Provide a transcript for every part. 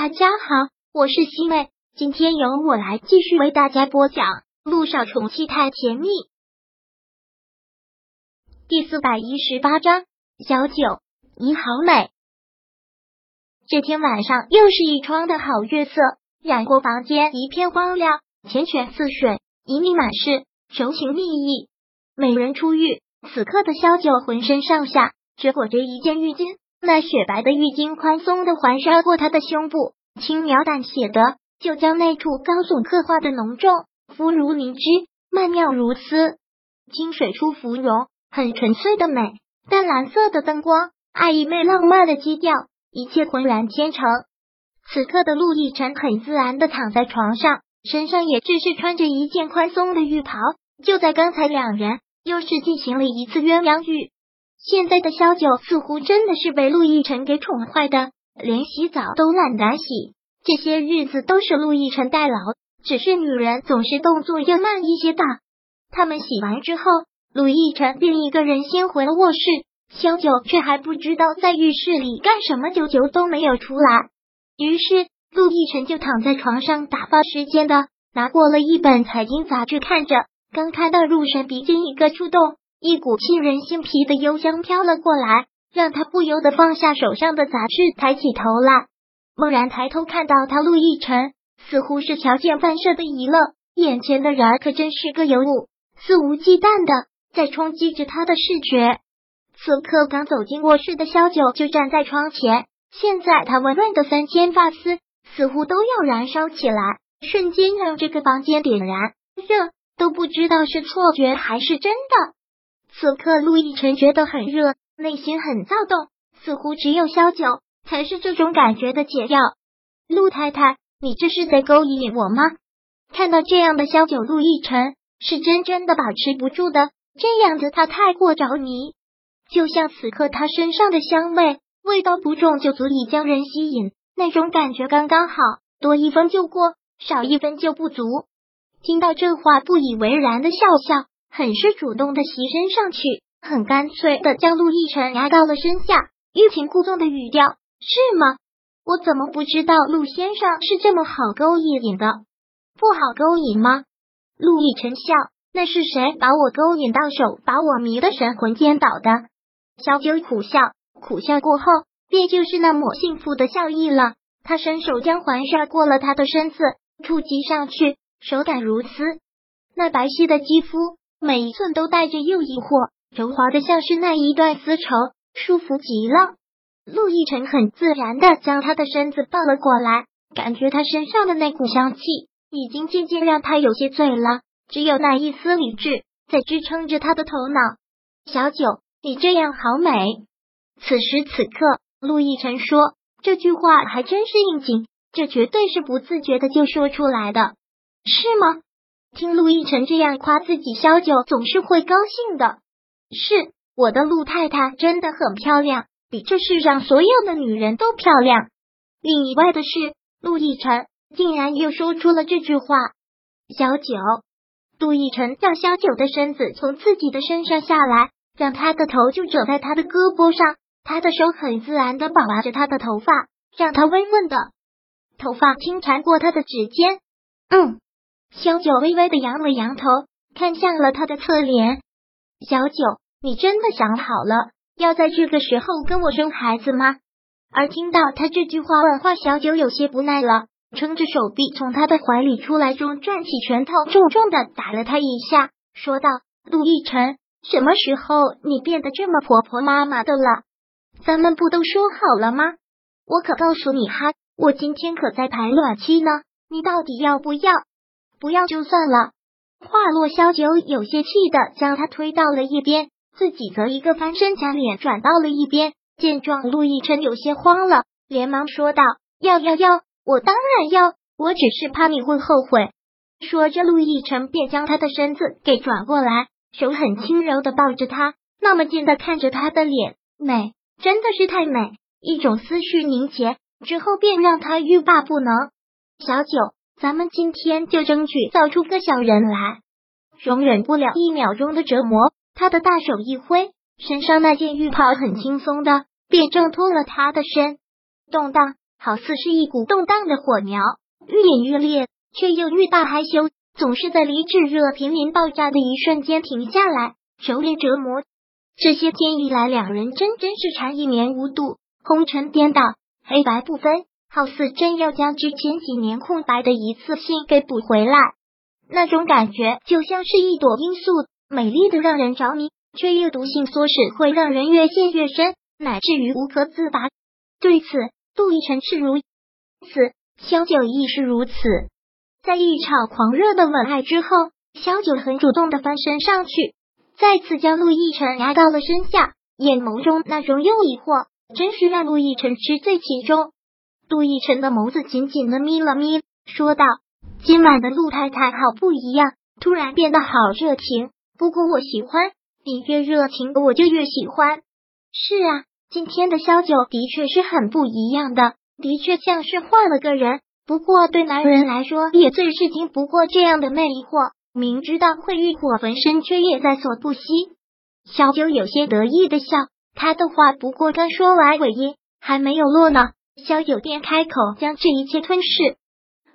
大家好，我是西妹，今天由我来继续为大家播讲《路上宠妻太甜蜜》第四百一十八章。小九，你好美。这天晚上又是一窗的好月色，染过房间一片光亮，缱绻似水，旖旎满室，柔情蜜意。美人出浴，此刻的萧九浑身上下只裹着一件浴巾。那雪白的浴巾宽松的环绕过他的胸部，轻描淡写的就将那处高耸刻画的浓重，肤如凝脂，曼妙如丝。清水出芙蓉，很纯粹的美。淡蓝色的灯光，爱意妹浪漫的基调，一切浑然天成。此刻的陆亦辰很自然的躺在床上，身上也只是穿着一件宽松的浴袍。就在刚才，两人又是进行了一次鸳鸯浴。现在的萧九似乎真的是被陆亦辰给宠坏的，连洗澡都懒得洗。这些日子都是陆亦辰代劳，只是女人总是动作要慢一些的。他们洗完之后，陆亦辰便一个人先回了卧室，萧九却还不知道在浴室里干什么，久久都没有出来。于是陆亦辰就躺在床上打发时间的，拿过了一本财经杂志看着，刚看到入神，鼻尖一个触动。一股沁人心脾的幽香飘了过来，让他不由得放下手上的杂志，抬起头来。猛然抬头看到他，陆亦辰似乎是条件反射的一愣，眼前的人儿可真是个尤物，肆无忌惮的在冲击着他的视觉。此刻刚走进卧室的萧九就站在窗前，现在他温润的三千发丝似乎都要燃烧起来，瞬间让这个房间点燃热，都不知道是错觉还是真的。此刻，陆亦辰觉得很热，内心很躁动，似乎只有萧九才是这种感觉的解药。陆太太，你这是在勾引我吗？看到这样的萧九，陆亦辰是真真的把持不住的，这样子他太过着迷，就像此刻他身上的香味，味道不重就足以将人吸引，那种感觉刚刚好，多一分就过，少一分就不足。听到这话，不以为然的笑笑。很是主动的袭身上去，很干脆的将陆亦辰压到了身下，欲擒故纵的语调是吗？我怎么不知道陆先生是这么好勾引的？不好勾引吗？陆亦辰笑，那是谁把我勾引到手，把我迷得神魂颠倒的？小九苦笑，苦笑过后，便就是那抹幸福的笑意了。他伸手将环绕过了他的身子，触及上去，手感如丝，那白皙的肌肤。每一寸都带着诱惑，柔滑的像是那一段丝绸，舒服极了。陆亦辰很自然的将他的身子抱了过来，感觉他身上的那股香气已经渐渐让他有些醉了，只有那一丝理智在支撑着他的头脑。小九，你这样好美。此时此刻，陆亦辰说这句话还真是应景，这绝对是不自觉的就说出来的，是吗？听陆亦辰这样夸自己，萧九总是会高兴的。是我的陆太太真的很漂亮，比这世上所有的女人都漂亮。另意外的是，陆亦辰竟然又说出了这句话。小九，陆亦辰让萧九的身子从自己的身上下来，让他的头就枕在他的胳膊上，他的手很自然的把玩着他的头发，让他温润的头发轻缠过他的指尖。嗯。小九微微的扬了扬头，看向了他的侧脸。小九，你真的想好了要在这个时候跟我生孩子吗？而听到他这句话问话，小九有些不耐了，撑着手臂从他的怀里出来，中转起拳头，重重的打了他一下，说道：“陆亦辰，什么时候你变得这么婆婆妈妈的了？咱们不都说好了吗？我可告诉你哈，我今天可在排卵期呢，你到底要不要？”不要就算了。话落，萧九有些气的将他推到了一边，自己则一个翻身将脸转到了一边。见状，陆亦辰有些慌了，连忙说道：“要要要，我当然要，我只是怕你会后悔。”说着，陆亦辰便将他的身子给转过来，手很轻柔的抱着他，那么近的看着他的脸，美，真的是太美。一种思绪凝结之后，便让他欲罢不能。小九。咱们今天就争取造出个小人来，容忍不了一秒钟的折磨。他的大手一挥，身上那件浴袍很轻松的便挣脱了他的身，动荡好似是一股动荡的火苗，愈演愈烈，却又愈发害羞，总是在离炙热濒临爆炸的一瞬间停下来，手里折磨。这些天以来，两人真真是缠一绵无度，红尘颠倒，黑白不分，好似真要将之前几年空白的一次性给补回来。那种感觉就像是一朵罂粟，美丽的让人着迷，却又毒性唆使，会让人越陷越深，乃至于无可自拔。对此，陆亦辰是如此，萧九亦是如此。在一场狂热的吻爱之后，萧九很主动的翻身上去，再次将陆亦辰压到了身下，眼眸中那种诱惑，真是让陆亦辰痴醉其中。陆亦辰的眸子紧紧的眯了眯，说道。今晚的陆太太好不一样，突然变得好热情。不过我喜欢你越热情，我就越喜欢。是啊，今天的萧九的确是很不一样的，的确像是换了个人。不过对男人来说，也最是经不过这样的魅惑。明知道会欲火焚身，却也在所不惜。萧九有些得意的笑，他的话不过刚说完尾音还没有落呢，萧九便开口将这一切吞噬。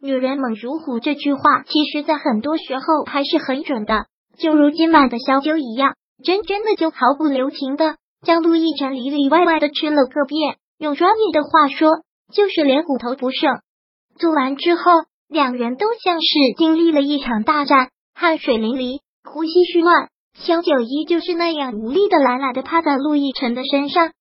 女人猛如虎这句话，其实在很多时候还是很准的，就如今晚的小九一样，真真的就毫不留情的将陆亦辰里里外外的吃了个遍。用专业的话说，就是连骨头不剩。做完之后，两人都像是经历了一场大战，汗水淋漓，呼吸虚乱。萧九依旧是那样无力的懒懒的趴在陆亦辰的身上，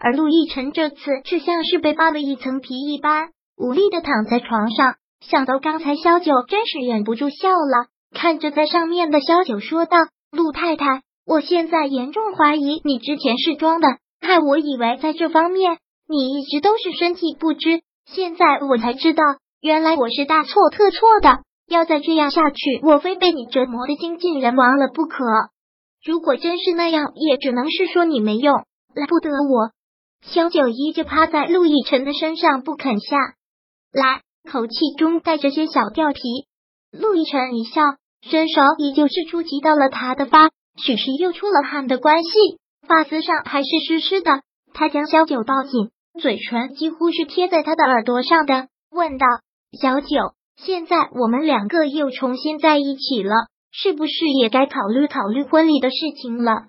而陆亦辰这次却像是被扒了一层皮一般，无力的躺在床上。想到刚才萧九，真是忍不住笑了。看着在上面的萧九，说道：“陆太太，我现在严重怀疑你之前是装的，害我以为在这方面你一直都是身体不知。现在我才知道，原来我是大错特错的。要再这样下去，我非被你折磨的精尽人亡了不可。如果真是那样，也只能是说你没用，赖不得我。”萧九依旧趴在陆亦辰的身上不肯下来。口气中带着些小调皮，陆亦辰一笑，伸手依旧是触及到了他的发，许是又出了汗的关系，发丝上还是湿湿的。他将小九抱紧，嘴唇几乎是贴在他的耳朵上的，问道：“小九，现在我们两个又重新在一起了，是不是也该考虑考虑婚礼的事情了？”